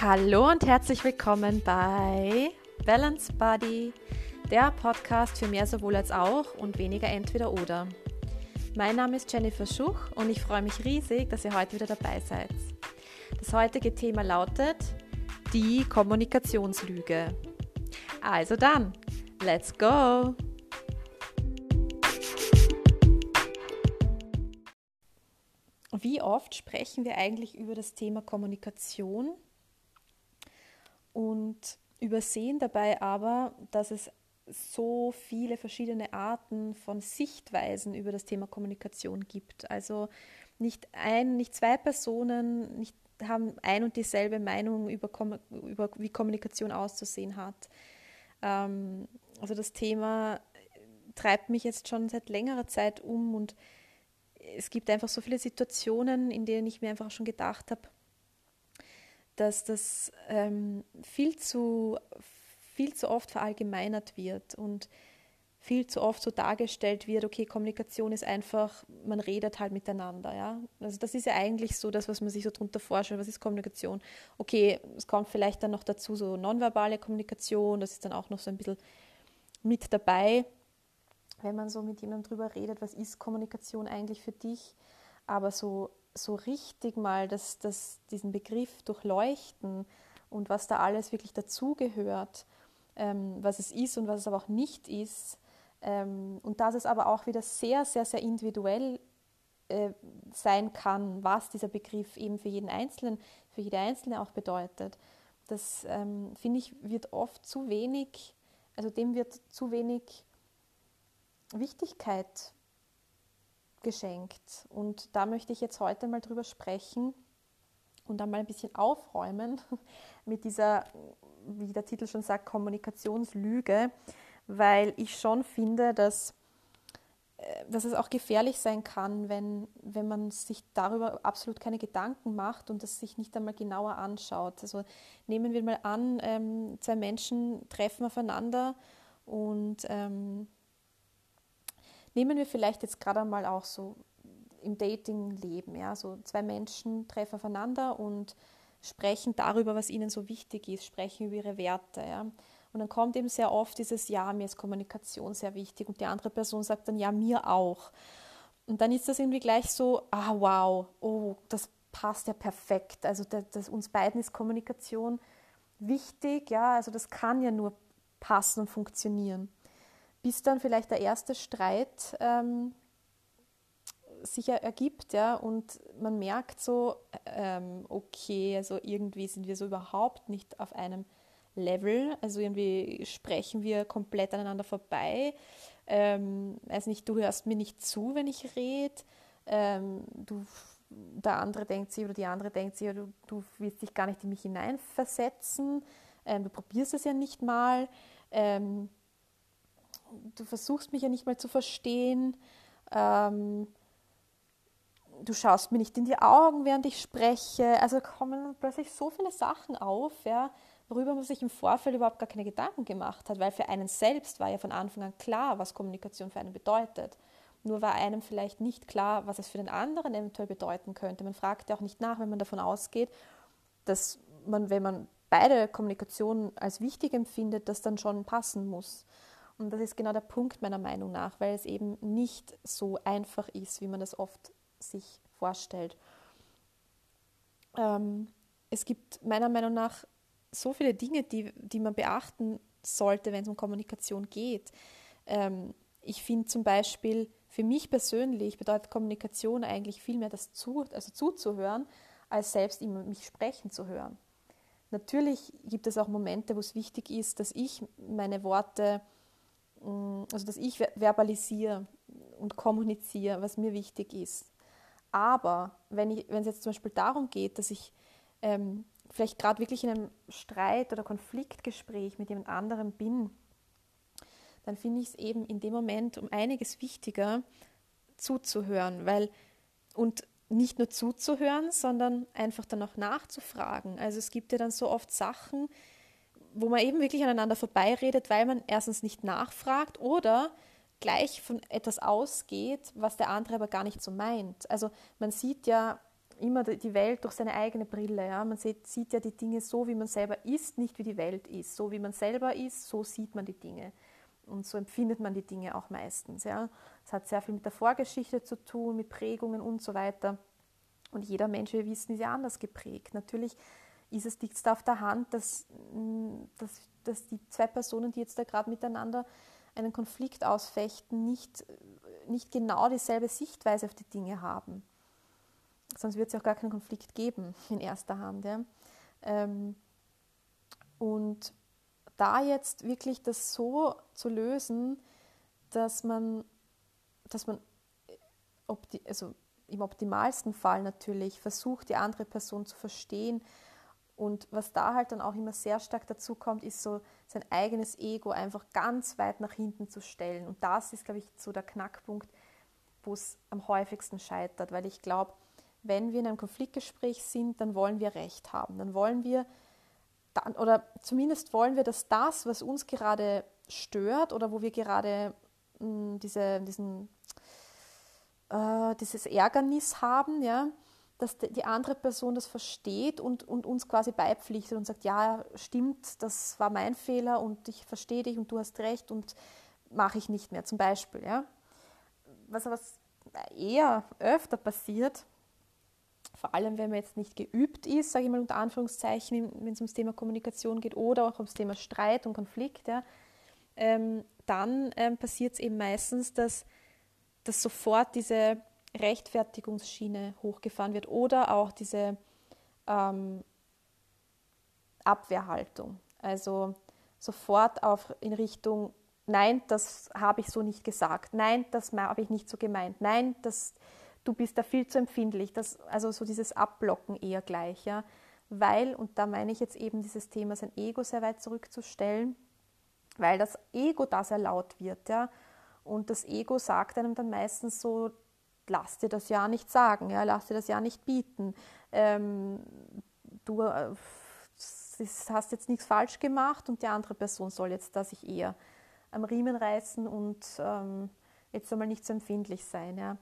Hallo und herzlich willkommen bei Balance Body, der Podcast für mehr sowohl als auch und weniger entweder oder. Mein Name ist Jennifer Schuch und ich freue mich riesig, dass ihr heute wieder dabei seid. Das heutige Thema lautet die Kommunikationslüge. Also dann, let's go! Wie oft sprechen wir eigentlich über das Thema Kommunikation und übersehen dabei aber, dass es so viele verschiedene Arten von Sichtweisen über das Thema Kommunikation gibt. Also nicht ein, nicht zwei Personen nicht, haben ein und dieselbe Meinung über, über wie Kommunikation auszusehen hat. Ähm, also das Thema treibt mich jetzt schon seit längerer Zeit um und es gibt einfach so viele Situationen, in denen ich mir einfach schon gedacht habe, dass das ähm, viel, zu, viel zu oft verallgemeinert wird und viel zu oft so dargestellt wird, okay, Kommunikation ist einfach, man redet halt miteinander, ja. Also das ist ja eigentlich so das, was man sich so drunter vorstellt, was ist Kommunikation? Okay, es kommt vielleicht dann noch dazu so nonverbale Kommunikation, das ist dann auch noch so ein bisschen mit dabei, wenn man so mit jemandem drüber redet, was ist Kommunikation eigentlich für dich, aber so so richtig mal das, das, diesen Begriff durchleuchten und was da alles wirklich dazugehört, ähm, was es ist und was es aber auch nicht ist. Ähm, und dass es aber auch wieder sehr, sehr, sehr individuell äh, sein kann, was dieser Begriff eben für jeden Einzelnen, für jede Einzelne auch bedeutet. Das ähm, finde ich, wird oft zu wenig, also dem wird zu wenig Wichtigkeit geschenkt. Und da möchte ich jetzt heute mal drüber sprechen und dann mal ein bisschen aufräumen mit dieser, wie der Titel schon sagt, Kommunikationslüge, weil ich schon finde, dass, äh, dass es auch gefährlich sein kann, wenn, wenn man sich darüber absolut keine Gedanken macht und das sich nicht einmal genauer anschaut. Also nehmen wir mal an, ähm, zwei Menschen treffen aufeinander und ähm, Nehmen wir vielleicht jetzt gerade einmal auch so im Dating-Leben, ja, so zwei Menschen treffen aufeinander und sprechen darüber, was ihnen so wichtig ist, sprechen über ihre Werte, ja. Und dann kommt eben sehr oft dieses Ja, mir ist Kommunikation sehr wichtig und die andere Person sagt dann Ja, mir auch. Und dann ist das irgendwie gleich so, ah wow, oh, das passt ja perfekt. Also das, das, uns beiden ist Kommunikation wichtig, ja, also das kann ja nur passen und funktionieren bis dann vielleicht der erste Streit ähm, sich ergibt, ja, und man merkt so, ähm, okay, also irgendwie sind wir so überhaupt nicht auf einem Level, also irgendwie sprechen wir komplett aneinander vorbei. Ähm, weiß nicht, du hörst mir nicht zu, wenn ich rede. Ähm, du, der andere denkt sich oder die andere denkt sich, du, du willst dich gar nicht in mich hineinversetzen. Ähm, du probierst es ja nicht mal. Ähm, du versuchst mich ja nicht mal zu verstehen, ähm, du schaust mir nicht in die Augen, während ich spreche. Also kommen plötzlich so viele Sachen auf, ja, worüber man sich im Vorfeld überhaupt gar keine Gedanken gemacht hat, weil für einen selbst war ja von Anfang an klar, was Kommunikation für einen bedeutet. Nur war einem vielleicht nicht klar, was es für den anderen eventuell bedeuten könnte. Man fragt ja auch nicht nach, wenn man davon ausgeht, dass man, wenn man beide Kommunikation als wichtig empfindet, das dann schon passen muss. Und das ist genau der Punkt meiner Meinung nach, weil es eben nicht so einfach ist, wie man das oft sich vorstellt. Ähm, es gibt meiner Meinung nach so viele Dinge, die, die man beachten sollte, wenn es um Kommunikation geht. Ähm, ich finde zum Beispiel, für mich persönlich bedeutet Kommunikation eigentlich viel mehr das zu, also zuzuhören, als selbst mich sprechen zu hören. Natürlich gibt es auch Momente, wo es wichtig ist, dass ich meine Worte also dass ich verbalisiere und kommuniziere, was mir wichtig ist. Aber wenn, ich, wenn es jetzt zum Beispiel darum geht, dass ich ähm, vielleicht gerade wirklich in einem Streit oder Konfliktgespräch mit jemand anderem bin, dann finde ich es eben in dem Moment um einiges wichtiger zuzuhören, weil und nicht nur zuzuhören, sondern einfach dann auch nachzufragen. Also es gibt ja dann so oft Sachen, wo man eben wirklich aneinander vorbeiredet, weil man erstens nicht nachfragt oder gleich von etwas ausgeht, was der andere aber gar nicht so meint. Also man sieht ja immer die Welt durch seine eigene Brille. Ja? Man sieht, sieht ja die Dinge so, wie man selber ist, nicht wie die Welt ist. So wie man selber ist, so sieht man die Dinge. Und so empfindet man die Dinge auch meistens. Ja? Das hat sehr viel mit der Vorgeschichte zu tun, mit Prägungen und so weiter. Und jeder Mensch, wir wissen, ist ja anders geprägt. Natürlich ist es liegt auf der Hand, dass, dass, dass die zwei Personen, die jetzt da gerade miteinander einen Konflikt ausfechten, nicht, nicht genau dieselbe Sichtweise auf die Dinge haben. Sonst wird es ja auch gar keinen Konflikt geben in erster Hand. Ja. Ähm, und da jetzt wirklich das so zu lösen, dass man, dass man also im optimalsten Fall natürlich versucht, die andere Person zu verstehen. Und was da halt dann auch immer sehr stark dazu kommt, ist so sein eigenes Ego einfach ganz weit nach hinten zu stellen. Und das ist, glaube ich, so der Knackpunkt, wo es am häufigsten scheitert, weil ich glaube, wenn wir in einem Konfliktgespräch sind, dann wollen wir Recht haben. Dann wollen wir, dann, oder zumindest wollen wir, dass das, was uns gerade stört oder wo wir gerade mh, hm, diese, diesen, äh, dieses Ärgernis haben, ja, dass die andere Person das versteht und, und uns quasi beipflichtet und sagt, ja, stimmt, das war mein Fehler und ich verstehe dich und du hast recht und mache ich nicht mehr, zum Beispiel. Ja. Was aber eher öfter passiert, vor allem wenn man jetzt nicht geübt ist, sage ich mal unter Anführungszeichen, wenn es ums Thema Kommunikation geht oder auch ums Thema Streit und Konflikt, ja, ähm, dann ähm, passiert es eben meistens, dass, dass sofort diese Rechtfertigungsschiene hochgefahren wird oder auch diese ähm, Abwehrhaltung. Also sofort auf, in Richtung, nein, das habe ich so nicht gesagt, nein, das habe ich nicht so gemeint, nein, das, du bist da viel zu empfindlich. Das, also so dieses Abblocken eher gleich, ja. Weil, und da meine ich jetzt eben dieses Thema, sein Ego sehr weit zurückzustellen, weil das Ego da sehr laut wird, ja. Und das Ego sagt einem dann meistens so, lass dir das ja nicht sagen, ja, lass dir das ja nicht bieten. Ähm, du äh, hast jetzt nichts falsch gemacht und die andere Person soll jetzt da sich eher am Riemen reißen und ähm, jetzt einmal nicht so empfindlich sein. Ja.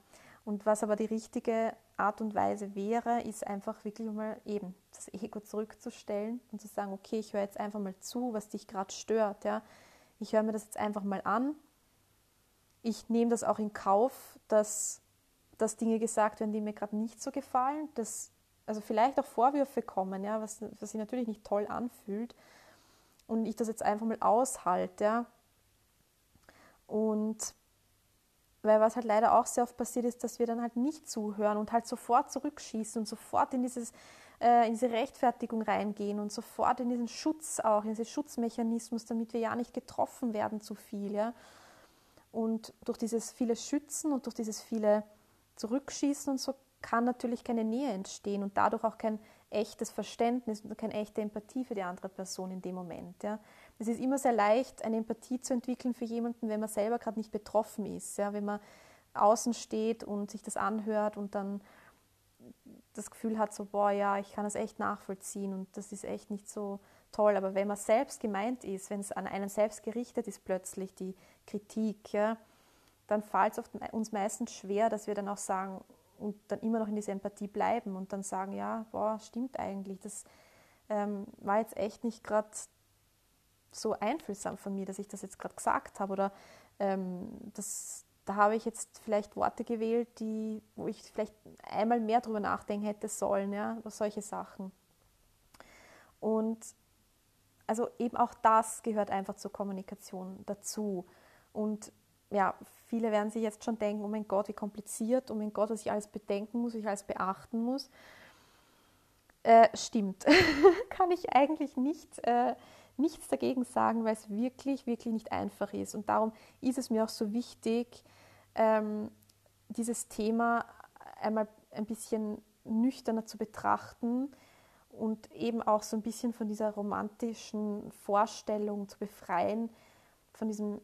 Und was aber die richtige Art und Weise wäre, ist einfach wirklich mal eben das Ego zurückzustellen und zu sagen, okay, ich höre jetzt einfach mal zu, was dich gerade stört. Ja. Ich höre mir das jetzt einfach mal an. Ich nehme das auch in Kauf, dass, dass Dinge gesagt werden, die mir gerade nicht so gefallen, dass also vielleicht auch Vorwürfe kommen, ja, was, was sich natürlich nicht toll anfühlt. Und ich das jetzt einfach mal aushalte. Ja. Und weil was halt leider auch sehr oft passiert ist, dass wir dann halt nicht zuhören und halt sofort zurückschießen und sofort in, dieses, äh, in diese Rechtfertigung reingehen und sofort in diesen Schutz auch, in diesen Schutzmechanismus, damit wir ja nicht getroffen werden zu viel. Ja? Und durch dieses viele Schützen und durch dieses viele Zurückschießen und so kann natürlich keine Nähe entstehen und dadurch auch kein echtes Verständnis und keine echte Empathie für die andere Person in dem Moment. Ja. Es ist immer sehr leicht, eine Empathie zu entwickeln für jemanden, wenn man selber gerade nicht betroffen ist. Ja. Wenn man außen steht und sich das anhört und dann das Gefühl hat, so, boah, ja, ich kann das echt nachvollziehen und das ist echt nicht so toll. Aber wenn man selbst gemeint ist, wenn es an einen selbst gerichtet ist, plötzlich die Kritik, ja, dann fällt es uns meistens schwer, dass wir dann auch sagen, und dann immer noch in dieser Empathie bleiben und dann sagen, ja, boah, stimmt eigentlich, das ähm, war jetzt echt nicht gerade so einfühlsam von mir, dass ich das jetzt gerade gesagt habe oder ähm, das, da habe ich jetzt vielleicht Worte gewählt, die, wo ich vielleicht einmal mehr drüber nachdenken hätte sollen, ja, oder solche Sachen. Und also eben auch das gehört einfach zur Kommunikation dazu. Und ja, viele werden sich jetzt schon denken, oh mein Gott, wie kompliziert, oh mein Gott, was ich alles bedenken muss, was ich alles beachten muss. Äh, stimmt, kann ich eigentlich nicht, äh, nichts dagegen sagen, weil es wirklich, wirklich nicht einfach ist. Und darum ist es mir auch so wichtig, ähm, dieses Thema einmal ein bisschen nüchterner zu betrachten und eben auch so ein bisschen von dieser romantischen Vorstellung zu befreien, von diesem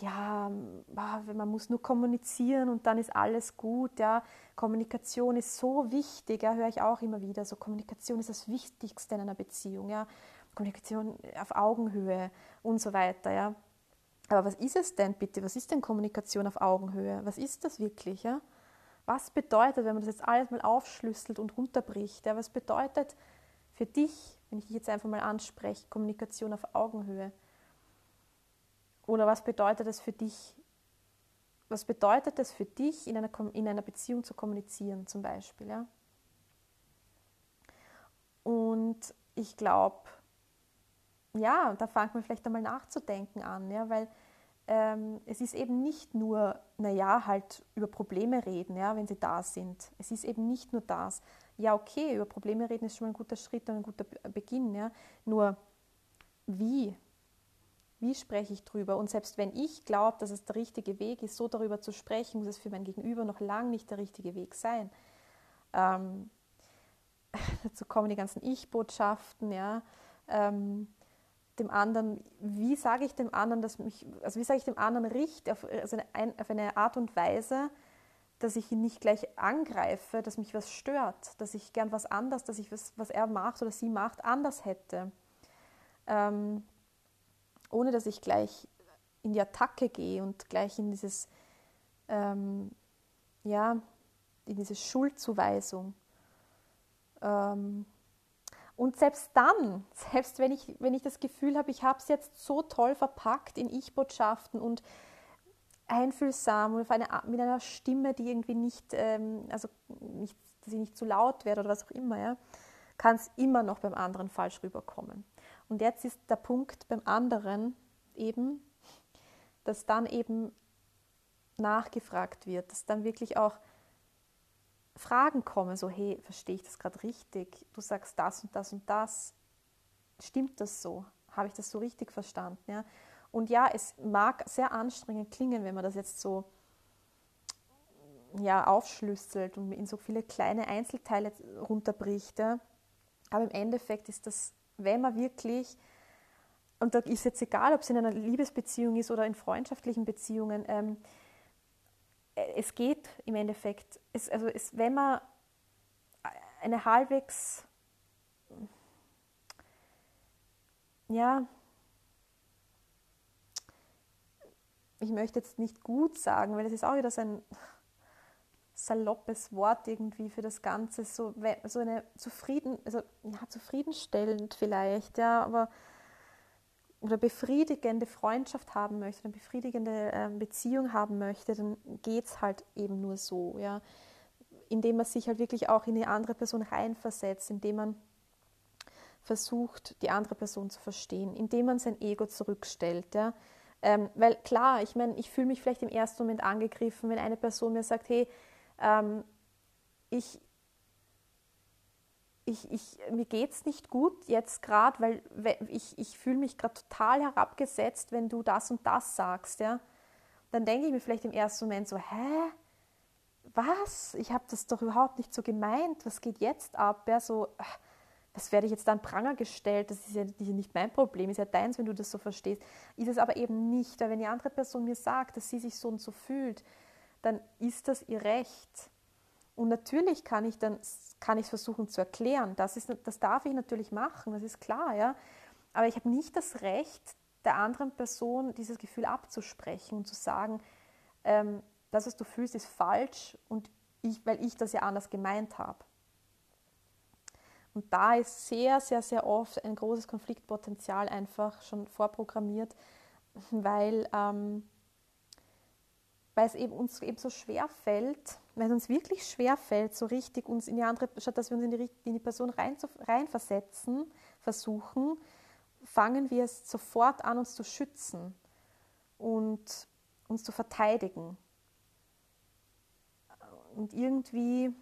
ja, man muss nur kommunizieren und dann ist alles gut. Ja. Kommunikation ist so wichtig, ja, höre ich auch immer wieder. So Kommunikation ist das Wichtigste in einer Beziehung. Ja. Kommunikation auf Augenhöhe und so weiter. Ja. Aber was ist es denn bitte? Was ist denn Kommunikation auf Augenhöhe? Was ist das wirklich? Ja? Was bedeutet, wenn man das jetzt alles mal aufschlüsselt und runterbricht? Ja, was bedeutet für dich, wenn ich dich jetzt einfach mal anspreche, Kommunikation auf Augenhöhe? Oder was bedeutet es für dich, was bedeutet es für dich, in einer, in einer Beziehung zu kommunizieren zum Beispiel? Ja? Und ich glaube, ja, da fängt man vielleicht einmal nachzudenken an, ja, weil ähm, es ist eben nicht nur, naja, halt über Probleme reden, ja, wenn sie da sind. Es ist eben nicht nur das. Ja, okay, über Probleme reden ist schon mal ein guter Schritt und ein guter Beginn, ja. Nur wie? Wie spreche ich drüber? Und selbst wenn ich glaube, dass es der richtige Weg ist, so darüber zu sprechen, muss es für mein Gegenüber noch lange nicht der richtige Weg sein. Ähm, dazu kommen die ganzen Ich-Botschaften, ja. Ähm, dem anderen, wie sage ich dem anderen, dass mich, also wie sage ich dem anderen richt auf, also eine, auf eine Art und Weise, dass ich ihn nicht gleich angreife, dass mich was stört, dass ich gern was anders, dass ich was, was er macht oder sie macht, anders hätte. Ähm, ohne dass ich gleich in die Attacke gehe und gleich in dieses, ähm, ja, in diese Schuldzuweisung. Ähm, und selbst dann, selbst wenn ich, wenn ich das Gefühl habe, ich habe es jetzt so toll verpackt in Ich-Botschaften und einfühlsam und eine, mit einer Stimme, die irgendwie nicht, ähm, also nicht, dass sie nicht zu laut werde oder was auch immer, ja, kann es immer noch beim anderen falsch rüberkommen. Und jetzt ist der Punkt beim anderen eben, dass dann eben nachgefragt wird, dass dann wirklich auch Fragen kommen, so hey, verstehe ich das gerade richtig? Du sagst das und das und das. Stimmt das so? Habe ich das so richtig verstanden? Ja? Und ja, es mag sehr anstrengend klingen, wenn man das jetzt so ja, aufschlüsselt und in so viele kleine Einzelteile runterbricht. Ja? Aber im Endeffekt ist das, wenn man wirklich, und da ist jetzt egal, ob es in einer Liebesbeziehung ist oder in freundschaftlichen Beziehungen, ähm, es geht im Endeffekt, es, also es, wenn man eine halbwegs, ja, ich möchte jetzt nicht gut sagen, weil es ist auch wieder so ein saloppes Wort irgendwie für das Ganze, so, so eine zufrieden, also ja, zufriedenstellend vielleicht, ja, aber oder befriedigende Freundschaft haben möchte, eine befriedigende ähm, Beziehung haben möchte, dann geht es halt eben nur so, ja. Indem man sich halt wirklich auch in die andere Person reinversetzt, indem man versucht, die andere Person zu verstehen, indem man sein Ego zurückstellt, ja. Ähm, weil klar, ich meine, ich fühle mich vielleicht im ersten Moment angegriffen, wenn eine Person mir sagt, hey, ähm, ich, ich, ich, mir geht es nicht gut jetzt gerade, weil ich, ich fühle mich gerade total herabgesetzt, wenn du das und das sagst, ja. Dann denke ich mir vielleicht im ersten Moment so, hä? Was? Ich habe das doch überhaupt nicht so gemeint. Was geht jetzt ab? Ja, so, das werde ich jetzt an Pranger gestellt. Das ist ja nicht mein Problem, ist ja deins, wenn du das so verstehst. Ist es aber eben nicht, weil wenn die andere Person mir sagt, dass sie sich so und so fühlt, dann ist das ihr Recht. Und natürlich kann ich dann kann ich versuchen zu erklären. Das, ist, das darf ich natürlich machen, das ist klar, ja. Aber ich habe nicht das Recht, der anderen Person dieses Gefühl abzusprechen und zu sagen, ähm, das, was du fühlst, ist falsch und ich, weil ich das ja anders gemeint habe. Und da ist sehr, sehr, sehr oft ein großes Konfliktpotenzial einfach schon vorprogrammiert, weil ähm, weil es eben uns eben so schwer fällt, weil es uns wirklich schwer fällt, so richtig uns in die andere, statt dass wir uns in die, in die Person rein, reinversetzen, versuchen, fangen wir es sofort an, uns zu schützen und uns zu verteidigen. Und irgendwie,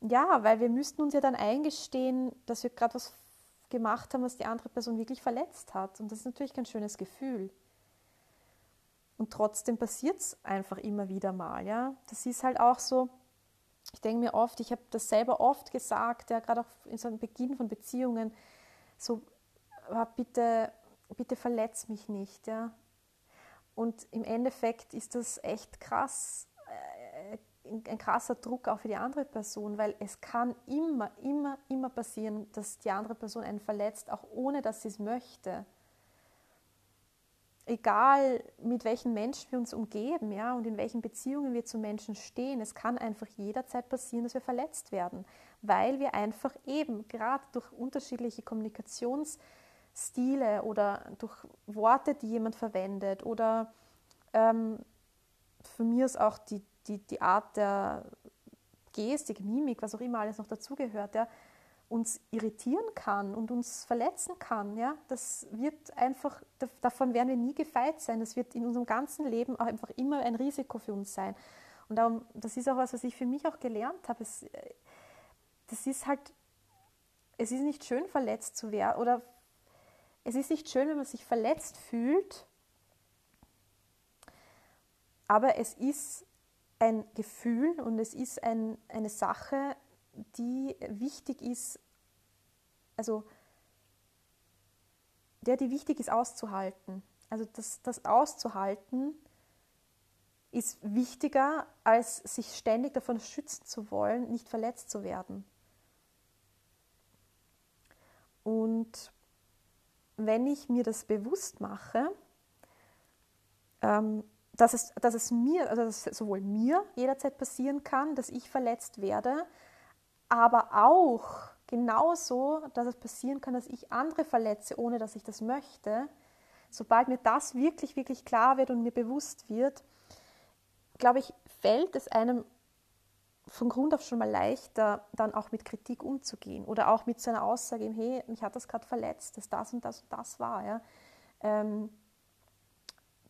ja, weil wir müssten uns ja dann eingestehen, dass wir gerade was gemacht haben, was die andere Person wirklich verletzt hat. Und das ist natürlich kein schönes Gefühl. Und trotzdem passiert es einfach immer wieder mal. Ja? Das ist halt auch so, ich denke mir oft, ich habe das selber oft gesagt, ja, gerade auch in so einem Beginn von Beziehungen, so, bitte, bitte verletz mich nicht. Ja? Und im Endeffekt ist das echt krass, äh, ein krasser Druck auch für die andere Person, weil es kann immer, immer, immer passieren, dass die andere Person einen verletzt, auch ohne dass sie es möchte egal mit welchen Menschen wir uns umgeben, ja, und in welchen Beziehungen wir zu Menschen stehen, es kann einfach jederzeit passieren, dass wir verletzt werden, weil wir einfach eben gerade durch unterschiedliche Kommunikationsstile oder durch Worte, die jemand verwendet oder ähm, von mir ist auch die, die, die Art der Gestik, Mimik, was auch immer alles noch dazugehört, ja, uns irritieren kann und uns verletzen kann. Ja? Das wird einfach, davon werden wir nie gefeit sein. Das wird in unserem ganzen Leben auch einfach immer ein Risiko für uns sein. Und darum, das ist auch was, was ich für mich auch gelernt habe. Es, das ist halt, es ist nicht schön, verletzt zu werden oder es ist nicht schön, wenn man sich verletzt fühlt, aber es ist ein Gefühl und es ist ein, eine Sache, die wichtig ist, also der, die wichtig ist auszuhalten. Also das, das auszuhalten ist wichtiger, als sich ständig davon schützen zu wollen, nicht verletzt zu werden. Und wenn ich mir das bewusst mache, ähm, dass, es, dass es mir, also dass es sowohl mir jederzeit passieren kann, dass ich verletzt werde, aber auch genauso, dass es passieren kann, dass ich andere verletze, ohne dass ich das möchte. Sobald mir das wirklich, wirklich klar wird und mir bewusst wird, glaube ich, fällt es einem von Grund auf schon mal leichter, dann auch mit Kritik umzugehen oder auch mit so einer Aussage, hey, mich hat das gerade verletzt, dass das und das und das war. Ja? Ähm,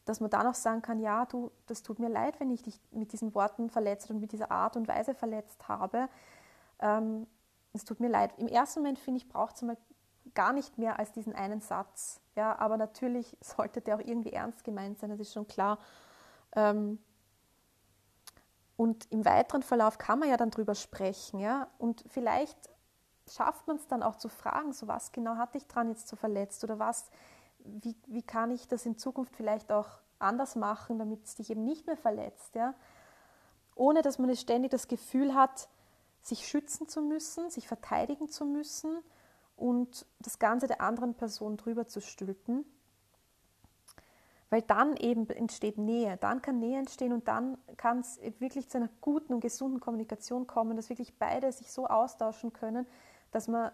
dass man dann auch sagen kann, ja, du, das tut mir leid, wenn ich dich mit diesen Worten verletzt und mit dieser Art und Weise verletzt habe ähm, es tut mir leid. Im ersten Moment finde ich, braucht es mal gar nicht mehr als diesen einen Satz. Ja, aber natürlich sollte der auch irgendwie ernst gemeint sein, das ist schon klar. Ähm, und im weiteren Verlauf kann man ja dann drüber sprechen, ja. Und vielleicht schafft man es dann auch zu fragen, so was genau hatte ich dran jetzt so verletzt oder was, wie, wie kann ich das in Zukunft vielleicht auch anders machen, damit es dich eben nicht mehr verletzt, ja. Ohne dass man ständig das Gefühl hat, sich schützen zu müssen, sich verteidigen zu müssen und das Ganze der anderen Person drüber zu stülpen. Weil dann eben entsteht Nähe, dann kann Nähe entstehen und dann kann es wirklich zu einer guten und gesunden Kommunikation kommen, dass wirklich beide sich so austauschen können, dass man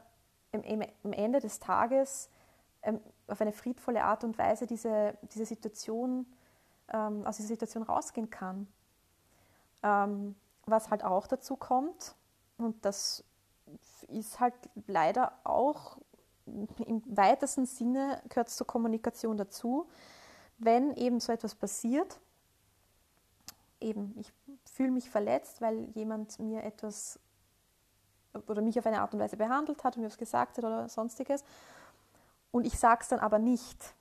am Ende des Tages ähm, auf eine friedvolle Art und Weise diese, diese Situation, ähm, aus dieser Situation rausgehen kann. Ähm, was halt auch dazu kommt, und das ist halt leider auch im weitesten Sinne gehört zur Kommunikation dazu. Wenn eben so etwas passiert, eben ich fühle mich verletzt, weil jemand mir etwas oder mich auf eine Art und Weise behandelt hat und mir was gesagt hat oder sonstiges und ich sage es dann aber nicht.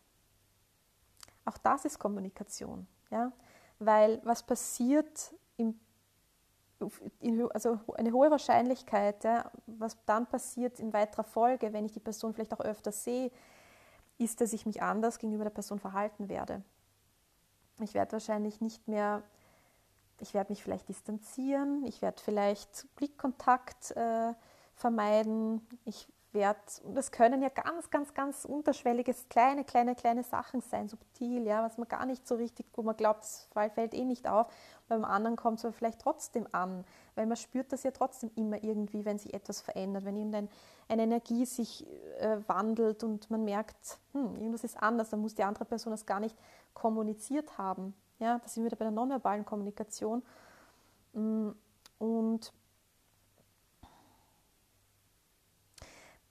Auch das ist Kommunikation, ja, weil was passiert im also eine hohe Wahrscheinlichkeit, ja, was dann passiert in weiterer Folge, wenn ich die Person vielleicht auch öfter sehe, ist, dass ich mich anders gegenüber der Person verhalten werde. Ich werde wahrscheinlich nicht mehr, ich werde mich vielleicht distanzieren, ich werde vielleicht Blickkontakt äh, vermeiden, ich werde, das können ja ganz, ganz, ganz unterschwelliges, kleine, kleine, kleine Sachen sein, subtil, ja, was man gar nicht so richtig, wo man glaubt, das fällt eh nicht auf. Beim anderen kommt es aber vielleicht trotzdem an, weil man spürt das ja trotzdem immer irgendwie, wenn sich etwas verändert, wenn irgendeine Energie sich äh, wandelt und man merkt, hm, irgendwas ist anders, dann muss die andere Person das gar nicht kommuniziert haben. Ja, da sind wir wieder bei der nonverbalen Kommunikation. Mm, und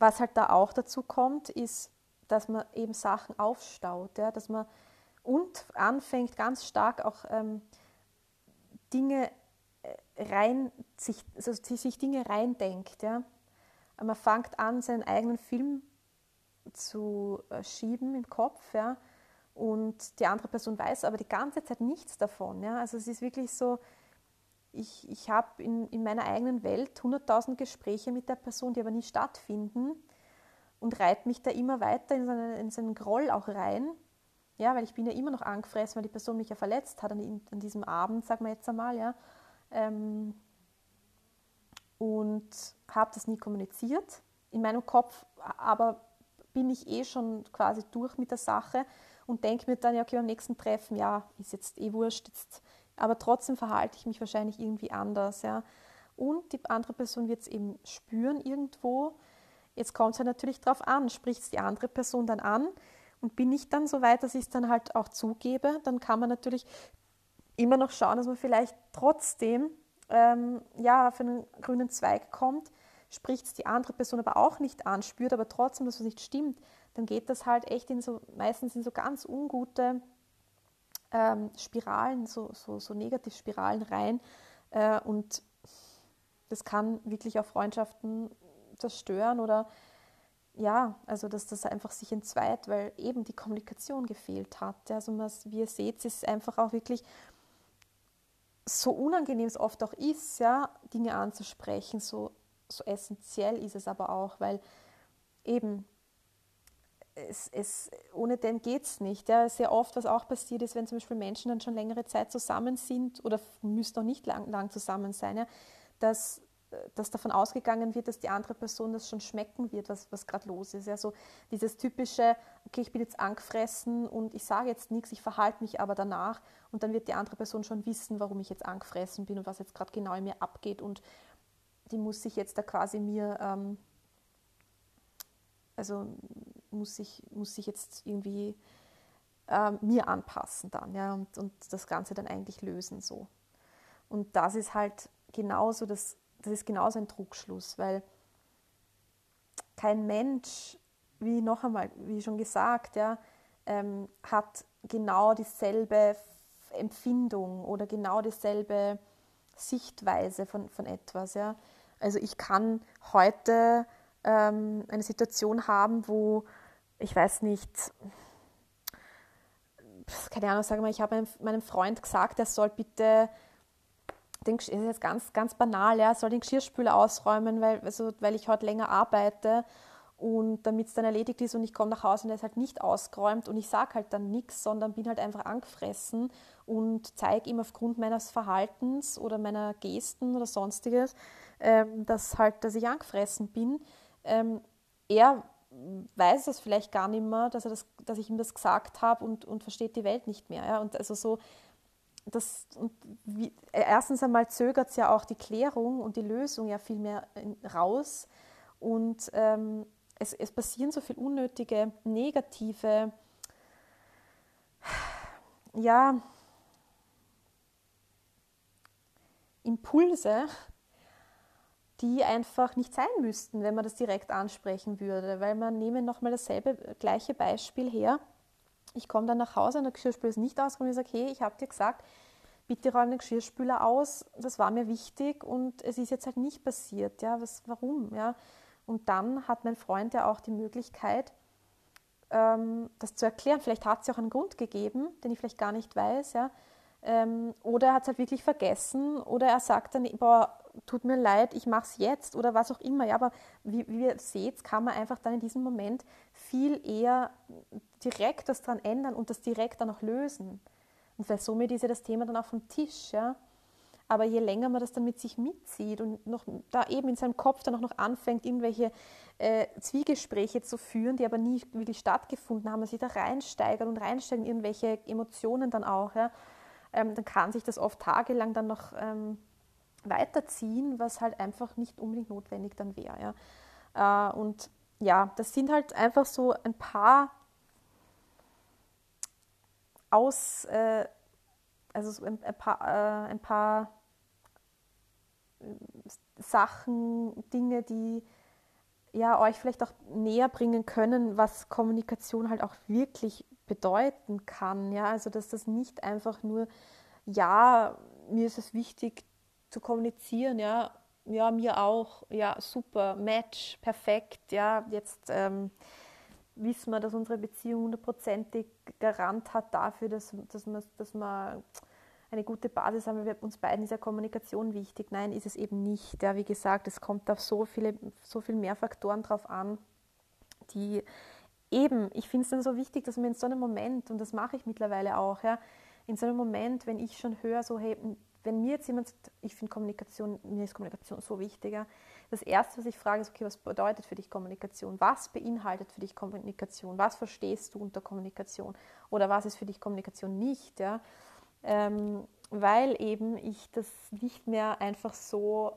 Was halt da auch dazu kommt, ist, dass man eben Sachen aufstaut, ja, dass man und anfängt ganz stark auch ähm, Dinge äh, rein, sich, also sich Dinge reindenkt. Ja. Man fängt an, seinen eigenen Film zu äh, schieben im Kopf, ja, und die andere Person weiß aber die ganze Zeit nichts davon. Ja. Also es ist wirklich so, ich, ich habe in, in meiner eigenen Welt 100.000 Gespräche mit der Person, die aber nie stattfinden und reite mich da immer weiter in so, einen, in so einen Groll auch rein. Ja, weil ich bin ja immer noch angefressen, weil die Person mich ja verletzt hat an, an diesem Abend, sagen wir jetzt einmal, ja. Ähm, und habe das nie kommuniziert. In meinem Kopf aber bin ich eh schon quasi durch mit der Sache und denke mir dann, ja, okay, beim nächsten Treffen, ja, ist jetzt eh wurscht, jetzt, aber trotzdem verhalte ich mich wahrscheinlich irgendwie anders, ja. Und die andere Person wird es eben spüren irgendwo. Jetzt kommt es halt natürlich darauf an, spricht es die andere Person dann an und bin ich dann so weit, dass ich es dann halt auch zugebe, dann kann man natürlich immer noch schauen, dass man vielleicht trotzdem ähm, ja, auf einen grünen Zweig kommt, spricht es die andere Person aber auch nicht an, spürt aber trotzdem, dass es nicht stimmt, dann geht das halt echt in so, meistens in so ganz ungute ähm, Spiralen, so, so, so Negativspiralen rein. Äh, und das kann wirklich auch Freundschaften zerstören oder ja, also dass das einfach sich entzweit, weil eben die Kommunikation gefehlt hat. Also wie ihr seht, ist einfach auch wirklich so unangenehm es oft auch ist, ja, Dinge anzusprechen, so, so essentiell ist es aber auch, weil eben es, es, ohne dem geht es nicht. Ja. Sehr oft, was auch passiert ist, wenn zum Beispiel Menschen dann schon längere Zeit zusammen sind oder müssen noch nicht lang, lang zusammen sein, ja, dass dass davon ausgegangen wird, dass die andere Person das schon schmecken wird, was, was gerade los ist. Also dieses typische, okay, ich bin jetzt angefressen und ich sage jetzt nichts, ich verhalte mich aber danach und dann wird die andere Person schon wissen, warum ich jetzt angefressen bin und was jetzt gerade genau in mir abgeht und die muss sich jetzt da quasi mir, ähm, also muss sich, muss sich jetzt irgendwie ähm, mir anpassen dann, ja, und, und das Ganze dann eigentlich lösen so. Und das ist halt genauso das das ist genauso ein Trugschluss, weil kein Mensch, wie noch einmal, wie schon gesagt, ja, ähm, hat genau dieselbe Empfindung oder genau dieselbe Sichtweise von, von etwas. Ja. Also ich kann heute ähm, eine Situation haben, wo ich weiß nicht, keine Ahnung, sage mal, ich habe meinem Freund gesagt, er soll bitte den, ist jetzt ganz, ganz banal, ja, soll den Geschirrspüler ausräumen, weil, also, weil ich heute länger arbeite und damit es dann erledigt ist und ich komme nach Hause und er ist halt nicht ausgeräumt und ich sage halt dann nichts, sondern bin halt einfach angefressen und zeige ihm aufgrund meines Verhaltens oder meiner Gesten oder sonstiges, ähm, dass halt, dass ich angefressen bin. Ähm, er weiß es vielleicht gar nicht mehr, dass, er das, dass ich ihm das gesagt habe und, und versteht die Welt nicht mehr. Ja? Und also so, das, wie, erstens einmal zögert es ja auch die Klärung und die Lösung ja viel mehr raus. Und ähm, es, es passieren so viel unnötige, negative, ja, Impulse, die einfach nicht sein müssten, wenn man das direkt ansprechen würde. Weil man nehme nochmal dasselbe gleiche Beispiel her ich komme dann nach Hause und der Geschirrspüler ist nicht ausgeräumt und ich sage, hey, ich habe dir gesagt, bitte räume den Geschirrspüler aus, das war mir wichtig und es ist jetzt halt nicht passiert. Ja, was, warum? Ja? Und dann hat mein Freund ja auch die Möglichkeit, ähm, das zu erklären. Vielleicht hat es ja auch einen Grund gegeben, den ich vielleicht gar nicht weiß. Ja? Ähm, oder er hat es halt wirklich vergessen oder er sagt dann, boah, tut mir leid, ich mache es jetzt oder was auch immer. Ja, aber wie, wie ihr seht, kann man einfach dann in diesem Moment viel eher direkt das dran ändern und das direkt dann auch lösen. Und vielleicht somit ist ja das Thema dann auch vom Tisch. Ja? Aber je länger man das dann mit sich mitzieht und noch da eben in seinem Kopf dann auch noch anfängt, irgendwelche äh, Zwiegespräche zu führen, die aber nie wirklich stattgefunden haben, man sich da reinsteigert und reinsteigert in irgendwelche Emotionen dann auch, ja, ähm, dann kann sich das oft tagelang dann noch ähm, weiterziehen, was halt einfach nicht unbedingt notwendig dann wäre. Ja. Äh, und ja, das sind halt einfach so ein paar aus, äh, also so ein, ein, paar, äh, ein paar Sachen, Dinge, die ja euch vielleicht auch näher bringen können, was Kommunikation halt auch wirklich bedeuten kann. Ja, also dass das nicht einfach nur, ja, mir ist es wichtig zu kommunizieren, ja, ja, mir auch, ja, super, Match, perfekt, ja, jetzt ähm, wissen wir, dass unsere Beziehung hundertprozentig Garant hat dafür, dass, dass, wir, dass wir eine gute Basis haben. Wir, uns beiden ist ja Kommunikation wichtig. Nein, ist es eben nicht. Ja, wie gesagt, es kommt auf so viele, so viel mehr Faktoren drauf an, die eben, ich finde es dann so wichtig, dass man in so einem Moment, und das mache ich mittlerweile auch, ja, in so einem Moment, wenn ich schon höre, so, hey, wenn mir jetzt jemand sagt, ich finde Kommunikation, mir ist Kommunikation so wichtiger, das Erste, was ich frage, ist, okay, was bedeutet für dich Kommunikation? Was beinhaltet für dich Kommunikation? Was verstehst du unter Kommunikation? Oder was ist für dich Kommunikation nicht? Ja? Ähm, weil eben ich das nicht mehr einfach so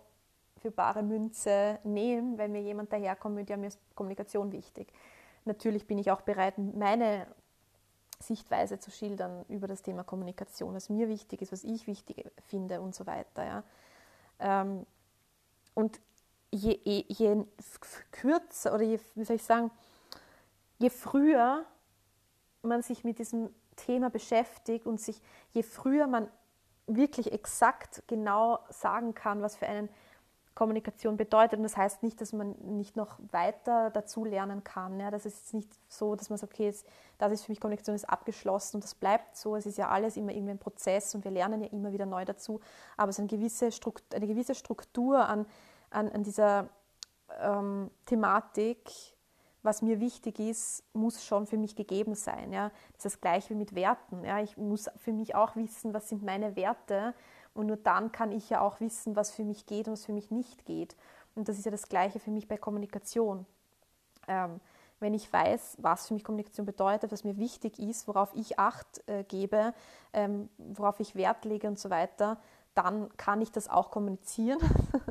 für bare Münze nehme, wenn mir jemand daherkommt mit, ja, mir ist Kommunikation wichtig. Natürlich bin ich auch bereit, meine Sichtweise zu schildern über das Thema Kommunikation, was mir wichtig ist, was ich wichtig finde und so weiter. Ja. Ähm, und je, je, je, kürzer oder je, wie soll ich sagen, je früher man sich mit diesem Thema beschäftigt und sich, je früher man wirklich exakt genau sagen kann, was für einen Kommunikation bedeutet. Und das heißt nicht, dass man nicht noch weiter dazu lernen kann. Ja? Das ist jetzt nicht so, dass man sagt, okay, jetzt, das ist für mich Kommunikation ist abgeschlossen und das bleibt so. Es ist ja alles immer irgendwie ein Prozess und wir lernen ja immer wieder neu dazu. Aber es eine gewisse Struktur, eine gewisse Struktur an, an, an dieser ähm, Thematik, was mir wichtig ist, muss schon für mich gegeben sein. Ja? Das ist das Gleiche wie mit Werten. Ja? Ich muss für mich auch wissen, was sind meine Werte und nur dann kann ich ja auch wissen, was für mich geht und was für mich nicht geht. Und das ist ja das Gleiche für mich bei Kommunikation. Ähm, wenn ich weiß, was für mich Kommunikation bedeutet, was mir wichtig ist, worauf ich Acht äh, gebe, ähm, worauf ich Wert lege und so weiter, dann kann ich das auch kommunizieren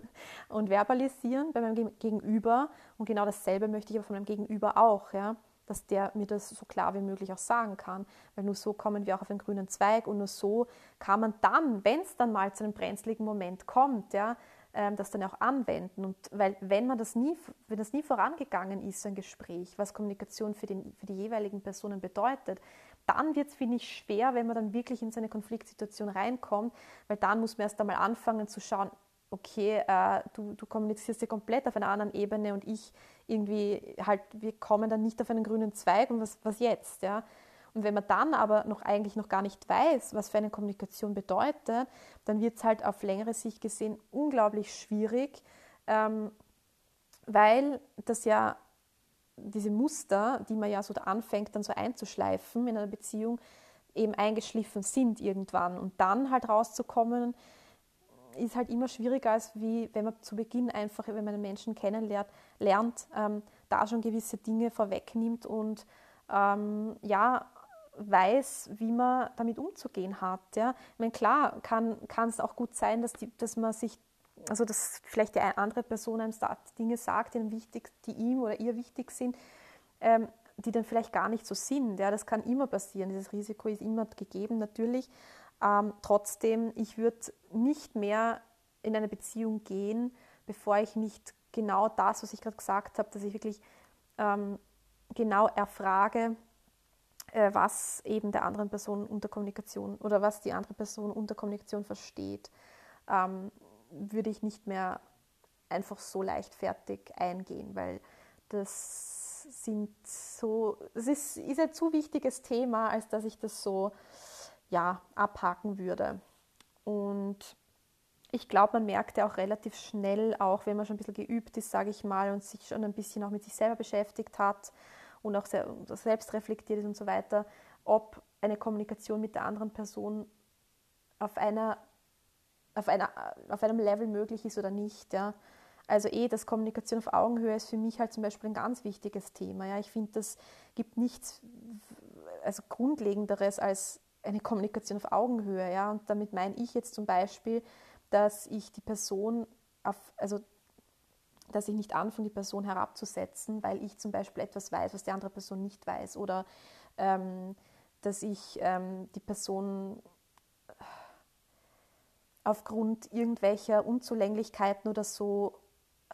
und verbalisieren bei meinem Gegenüber. Und genau dasselbe möchte ich aber von meinem Gegenüber auch. Ja? Dass der mir das so klar wie möglich auch sagen kann. Weil nur so kommen wir auch auf den grünen Zweig und nur so kann man dann, wenn es dann mal zu einem brenzligen Moment kommt, ja, ähm, das dann auch anwenden. Und weil wenn man das nie, wenn das nie vorangegangen ist, so ein Gespräch, was Kommunikation für, den, für die jeweiligen Personen bedeutet, dann wird es, finde ich, schwer, wenn man dann wirklich in so eine Konfliktsituation reinkommt, weil dann muss man erst einmal anfangen zu schauen, okay, äh, du, du kommunizierst ja komplett auf einer anderen Ebene und ich irgendwie halt, wir kommen dann nicht auf einen grünen Zweig und was, was jetzt, ja. Und wenn man dann aber noch eigentlich noch gar nicht weiß, was für eine Kommunikation bedeutet, dann wird es halt auf längere Sicht gesehen unglaublich schwierig, ähm, weil das ja diese Muster, die man ja so anfängt dann so einzuschleifen in einer Beziehung, eben eingeschliffen sind irgendwann. Und dann halt rauszukommen, ist halt immer schwieriger, als wie wenn man zu Beginn einfach, wenn man einen Menschen kennenlernt, lernt, ähm, da schon gewisse Dinge vorwegnimmt und ähm, ja, weiß, wie man damit umzugehen hat. Ja. Ich meine, klar kann es auch gut sein, dass, die, dass man sich, also dass vielleicht die andere Person einem Dinge sagt, die, ihm wichtig, die ihm oder ihr wichtig sind, ähm, die dann vielleicht gar nicht so sind. Ja. Das kann immer passieren. Dieses Risiko ist immer gegeben, natürlich. Ähm, trotzdem, ich würde nicht mehr in eine Beziehung gehen, bevor ich nicht genau das, was ich gerade gesagt habe, dass ich wirklich ähm, genau erfrage, äh, was eben der anderen Person unter Kommunikation oder was die andere Person unter Kommunikation versteht, ähm, würde ich nicht mehr einfach so leichtfertig eingehen, weil das sind so, das ist, ist ein zu wichtiges Thema, als dass ich das so ja, abhaken würde. Und ich glaube, man merkt ja auch relativ schnell, auch wenn man schon ein bisschen geübt ist, sage ich mal, und sich schon ein bisschen auch mit sich selber beschäftigt hat und auch selbst reflektiert ist und so weiter, ob eine Kommunikation mit der anderen Person auf, einer, auf, einer, auf einem Level möglich ist oder nicht. Ja. Also eh, das Kommunikation auf Augenhöhe ist für mich halt zum Beispiel ein ganz wichtiges Thema. Ja. Ich finde, das gibt nichts also Grundlegenderes als eine Kommunikation auf Augenhöhe. Ja? Und damit meine ich jetzt zum Beispiel, dass ich die Person auf, also dass ich nicht anfange, die Person herabzusetzen, weil ich zum Beispiel etwas weiß, was die andere Person nicht weiß. Oder ähm, dass ich ähm, die Person aufgrund irgendwelcher Unzulänglichkeiten oder so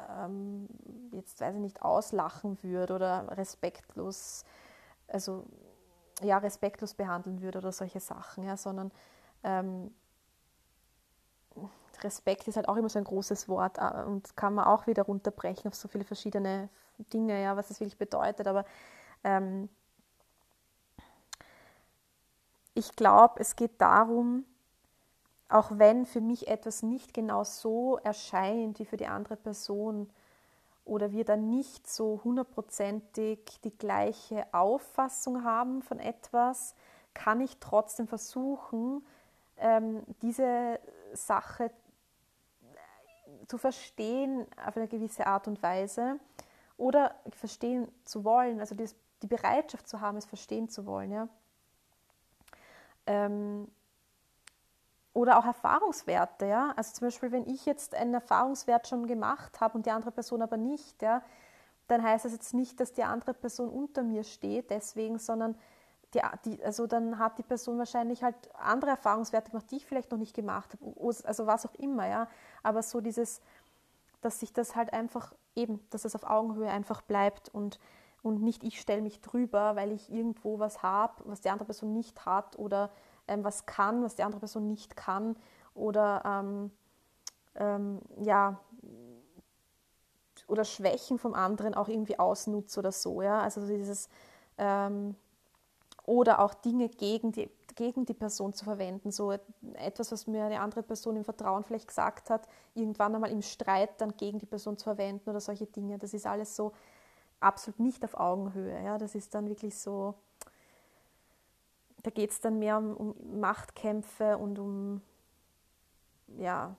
ähm, jetzt weiß ich nicht auslachen würde oder respektlos, also ja, respektlos behandeln würde oder solche Sachen, ja, sondern ähm, Respekt ist halt auch immer so ein großes Wort äh, und kann man auch wieder runterbrechen auf so viele verschiedene Dinge, ja, was das wirklich bedeutet. Aber ähm, ich glaube, es geht darum, auch wenn für mich etwas nicht genau so erscheint wie für die andere Person, oder wir dann nicht so hundertprozentig die gleiche Auffassung haben von etwas, kann ich trotzdem versuchen, ähm, diese Sache zu verstehen auf eine gewisse Art und Weise oder verstehen zu wollen, also die, die Bereitschaft zu haben, es verstehen zu wollen. Ja? Ähm, oder auch Erfahrungswerte, ja. Also zum Beispiel, wenn ich jetzt einen Erfahrungswert schon gemacht habe und die andere Person aber nicht, ja, dann heißt das jetzt nicht, dass die andere Person unter mir steht, deswegen, sondern die, die, also dann hat die Person wahrscheinlich halt andere Erfahrungswerte gemacht, die ich vielleicht noch nicht gemacht habe, also was auch immer, ja. Aber so dieses, dass sich das halt einfach eben, dass es auf Augenhöhe einfach bleibt und, und nicht ich stelle mich drüber, weil ich irgendwo was habe, was die andere Person nicht hat oder ähm, was kann, was die andere Person nicht kann oder ähm, ähm, ja oder Schwächen vom anderen auch irgendwie ausnutzt oder so, ja, also dieses ähm, oder auch Dinge gegen die, gegen die Person zu verwenden, so etwas, was mir eine andere Person im Vertrauen vielleicht gesagt hat, irgendwann einmal im Streit dann gegen die Person zu verwenden oder solche Dinge, das ist alles so absolut nicht auf Augenhöhe, ja, das ist dann wirklich so, da geht es dann mehr um, um, Machtkämpfe und um, ja,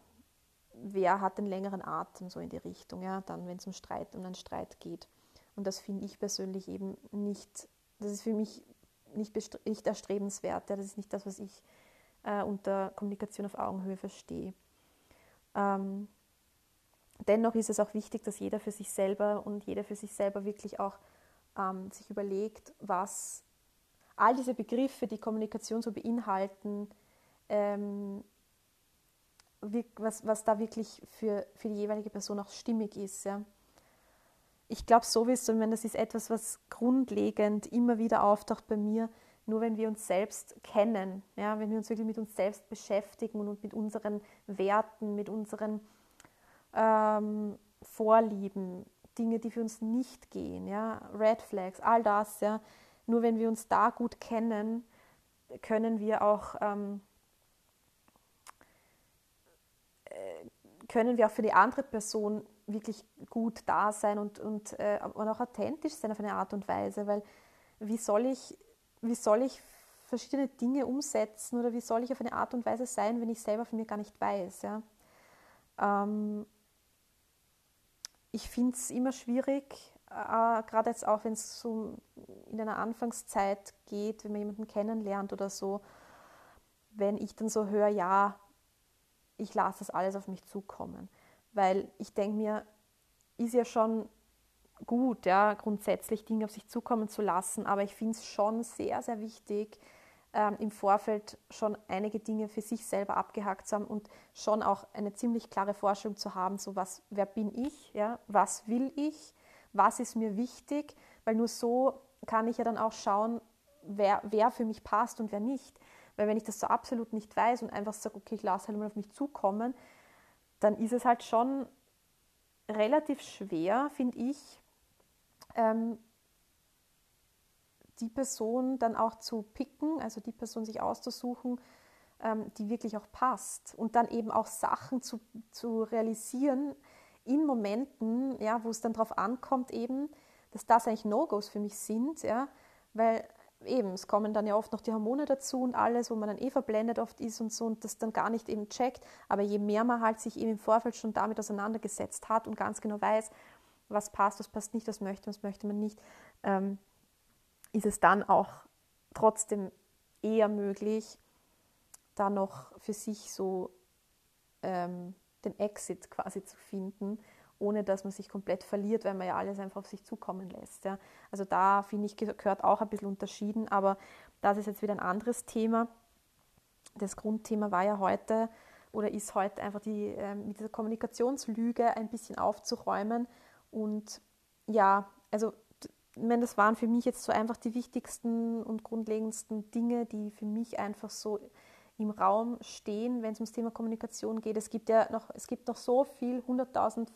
wer hat den längeren Atem, so in die Richtung, ja, dann, wenn es um Streit, um einen Streit geht. Und das finde ich persönlich eben nicht, das ist für mich nicht, nicht erstrebenswert, ja, das ist nicht das, was ich äh, unter Kommunikation auf Augenhöhe verstehe. Ähm, dennoch ist es auch wichtig, dass jeder für sich selber und jeder für sich selber wirklich auch ähm, sich überlegt, was all diese Begriffe, die Kommunikation so beinhalten, ähm, was, was da wirklich für, für die jeweilige Person auch stimmig ist. Ja. Ich glaube sowieso, ich das ist etwas, was grundlegend immer wieder auftaucht bei mir, nur wenn wir uns selbst kennen, ja, wenn wir uns wirklich mit uns selbst beschäftigen und mit unseren Werten, mit unseren ähm, Vorlieben, Dinge, die für uns nicht gehen, ja, Red Flags, all das, ja, nur wenn wir uns da gut kennen, können wir auch ähm, äh, können wir auch für die andere Person wirklich gut da sein und, und, äh, und auch authentisch sein auf eine Art und Weise, weil wie soll ich, wie soll ich verschiedene Dinge umsetzen oder wie soll ich auf eine Art und Weise sein, wenn ich selber von mir gar nicht weiß. Ja? Ähm, ich finde es immer schwierig, äh, gerade jetzt auch, wenn es so in einer Anfangszeit geht, wenn man jemanden kennenlernt oder so, wenn ich dann so höre, ja, ich lasse das alles auf mich zukommen. Weil ich denke mir, ist ja schon gut, ja, grundsätzlich Dinge auf sich zukommen zu lassen, aber ich finde es schon sehr, sehr wichtig, ähm, im Vorfeld schon einige Dinge für sich selber abgehakt zu haben und schon auch eine ziemlich klare Vorstellung zu haben, so was, wer bin ich, ja, was will ich, was ist mir wichtig, weil nur so kann ich ja dann auch schauen, wer, wer für mich passt und wer nicht. Weil wenn ich das so absolut nicht weiß und einfach sage, okay, ich lasse halt mal auf mich zukommen, dann ist es halt schon relativ schwer, finde ich, ähm, die Person dann auch zu picken, also die Person sich auszusuchen, ähm, die wirklich auch passt. Und dann eben auch Sachen zu, zu realisieren, in Momenten, ja, wo es dann darauf ankommt, eben, dass das eigentlich No-Gos für mich sind, ja, weil eben, es kommen dann ja oft noch die Hormone dazu und alles, wo man dann eh verblendet oft ist und so und das dann gar nicht eben checkt. Aber je mehr man halt sich eben im Vorfeld schon damit auseinandergesetzt hat und ganz genau weiß, was passt, was passt nicht, was möchte, was möchte man nicht, ähm, ist es dann auch trotzdem eher möglich, da noch für sich so ähm, den Exit quasi zu finden, ohne dass man sich komplett verliert, weil man ja alles einfach auf sich zukommen lässt. Ja. Also da finde ich, gehört auch ein bisschen unterschieden, aber das ist jetzt wieder ein anderes Thema. Das Grundthema war ja heute oder ist heute einfach die, äh, mit dieser Kommunikationslüge ein bisschen aufzuräumen. Und ja, also ich meine, das waren für mich jetzt so einfach die wichtigsten und grundlegendsten Dinge, die für mich einfach so im Raum stehen, wenn es ums Thema Kommunikation geht. Es gibt ja noch, es gibt noch so viel, hunderttausend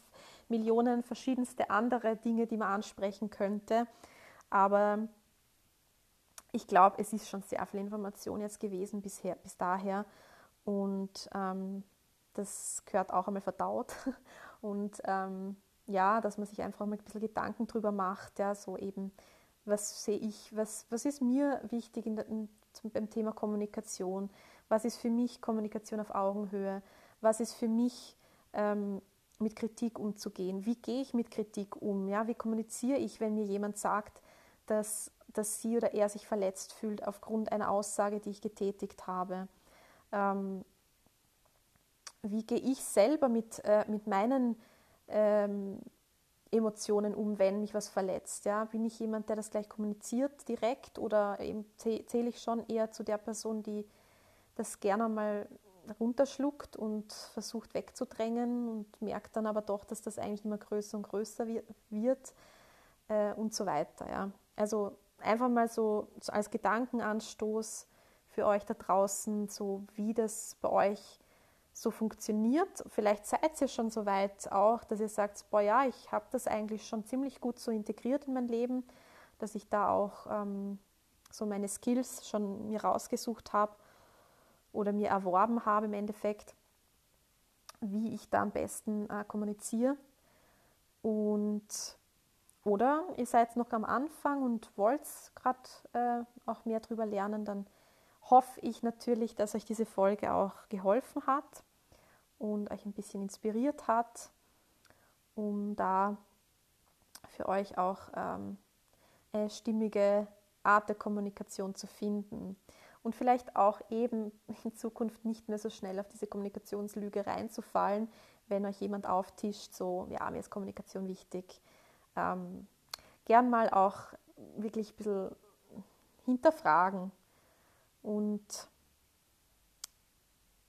Millionen verschiedenste andere Dinge, die man ansprechen könnte. Aber ich glaube, es ist schon sehr viel Information jetzt gewesen bisher, bis daher. Und ähm, das gehört auch einmal verdaut. Und ähm, ja, dass man sich einfach mal ein bisschen Gedanken drüber macht, ja, so eben, was sehe ich, was, was ist mir wichtig in in, beim Thema Kommunikation, was ist für mich Kommunikation auf Augenhöhe, was ist für mich ähm, mit Kritik umzugehen? Wie gehe ich mit Kritik um? Ja, wie kommuniziere ich, wenn mir jemand sagt, dass, dass sie oder er sich verletzt fühlt aufgrund einer Aussage, die ich getätigt habe? Ähm, wie gehe ich selber mit, äh, mit meinen ähm, Emotionen um, wenn mich was verletzt? Ja? Bin ich jemand, der das gleich kommuniziert direkt oder zähle ich schon eher zu der Person, die das gerne mal runterschluckt und versucht wegzudrängen und merkt dann aber doch, dass das eigentlich immer größer und größer wird äh, und so weiter. Ja. Also einfach mal so, so, als Gedankenanstoß für euch da draußen, so wie das bei euch so funktioniert. Vielleicht seid ihr schon so weit auch, dass ihr sagt, boah ja, ich habe das eigentlich schon ziemlich gut so integriert in mein Leben, dass ich da auch ähm, so meine Skills schon mir rausgesucht habe oder mir erworben habe im Endeffekt, wie ich da am besten äh, kommuniziere. Und oder ihr seid noch am Anfang und wollt gerade äh, auch mehr darüber lernen, dann hoffe ich natürlich, dass euch diese Folge auch geholfen hat und euch ein bisschen inspiriert hat, um da für euch auch ähm, eine stimmige Art der Kommunikation zu finden und vielleicht auch eben in Zukunft nicht mehr so schnell auf diese Kommunikationslüge reinzufallen, wenn euch jemand auftischt, so, ja, mir ist Kommunikation wichtig. Ähm, gern mal auch wirklich ein bisschen hinterfragen und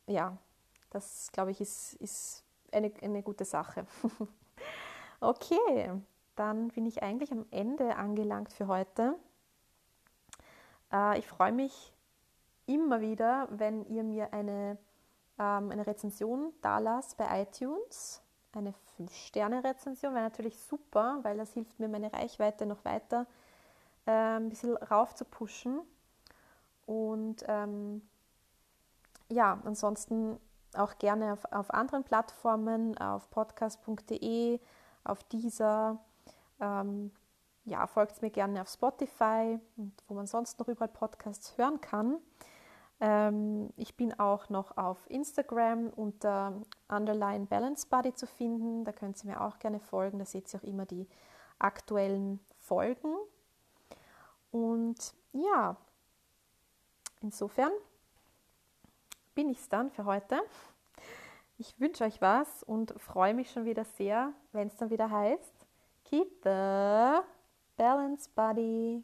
ja, das glaube ich ist, ist eine, eine gute Sache. okay, dann bin ich eigentlich am Ende angelangt für heute. Äh, ich freue mich immer wieder, wenn ihr mir eine, ähm, eine Rezension da lasst bei iTunes. Eine 5-Sterne-Rezension wäre natürlich super, weil das hilft mir, meine Reichweite noch weiter äh, ein bisschen rauf zu pushen. Und ähm, ja, ansonsten auch gerne auf, auf anderen Plattformen, auf podcast.de, auf dieser. Ähm, ja, folgt mir gerne auf Spotify und wo man sonst noch überall Podcasts hören kann. Ähm, ich bin auch noch auf Instagram unter Underline Balance Body zu finden. Da könnt ihr mir auch gerne folgen. Da seht ihr auch immer die aktuellen Folgen. Und ja, insofern bin ich es dann für heute. Ich wünsche euch was und freue mich schon wieder sehr, wenn es dann wieder heißt, Keep the Balance Body.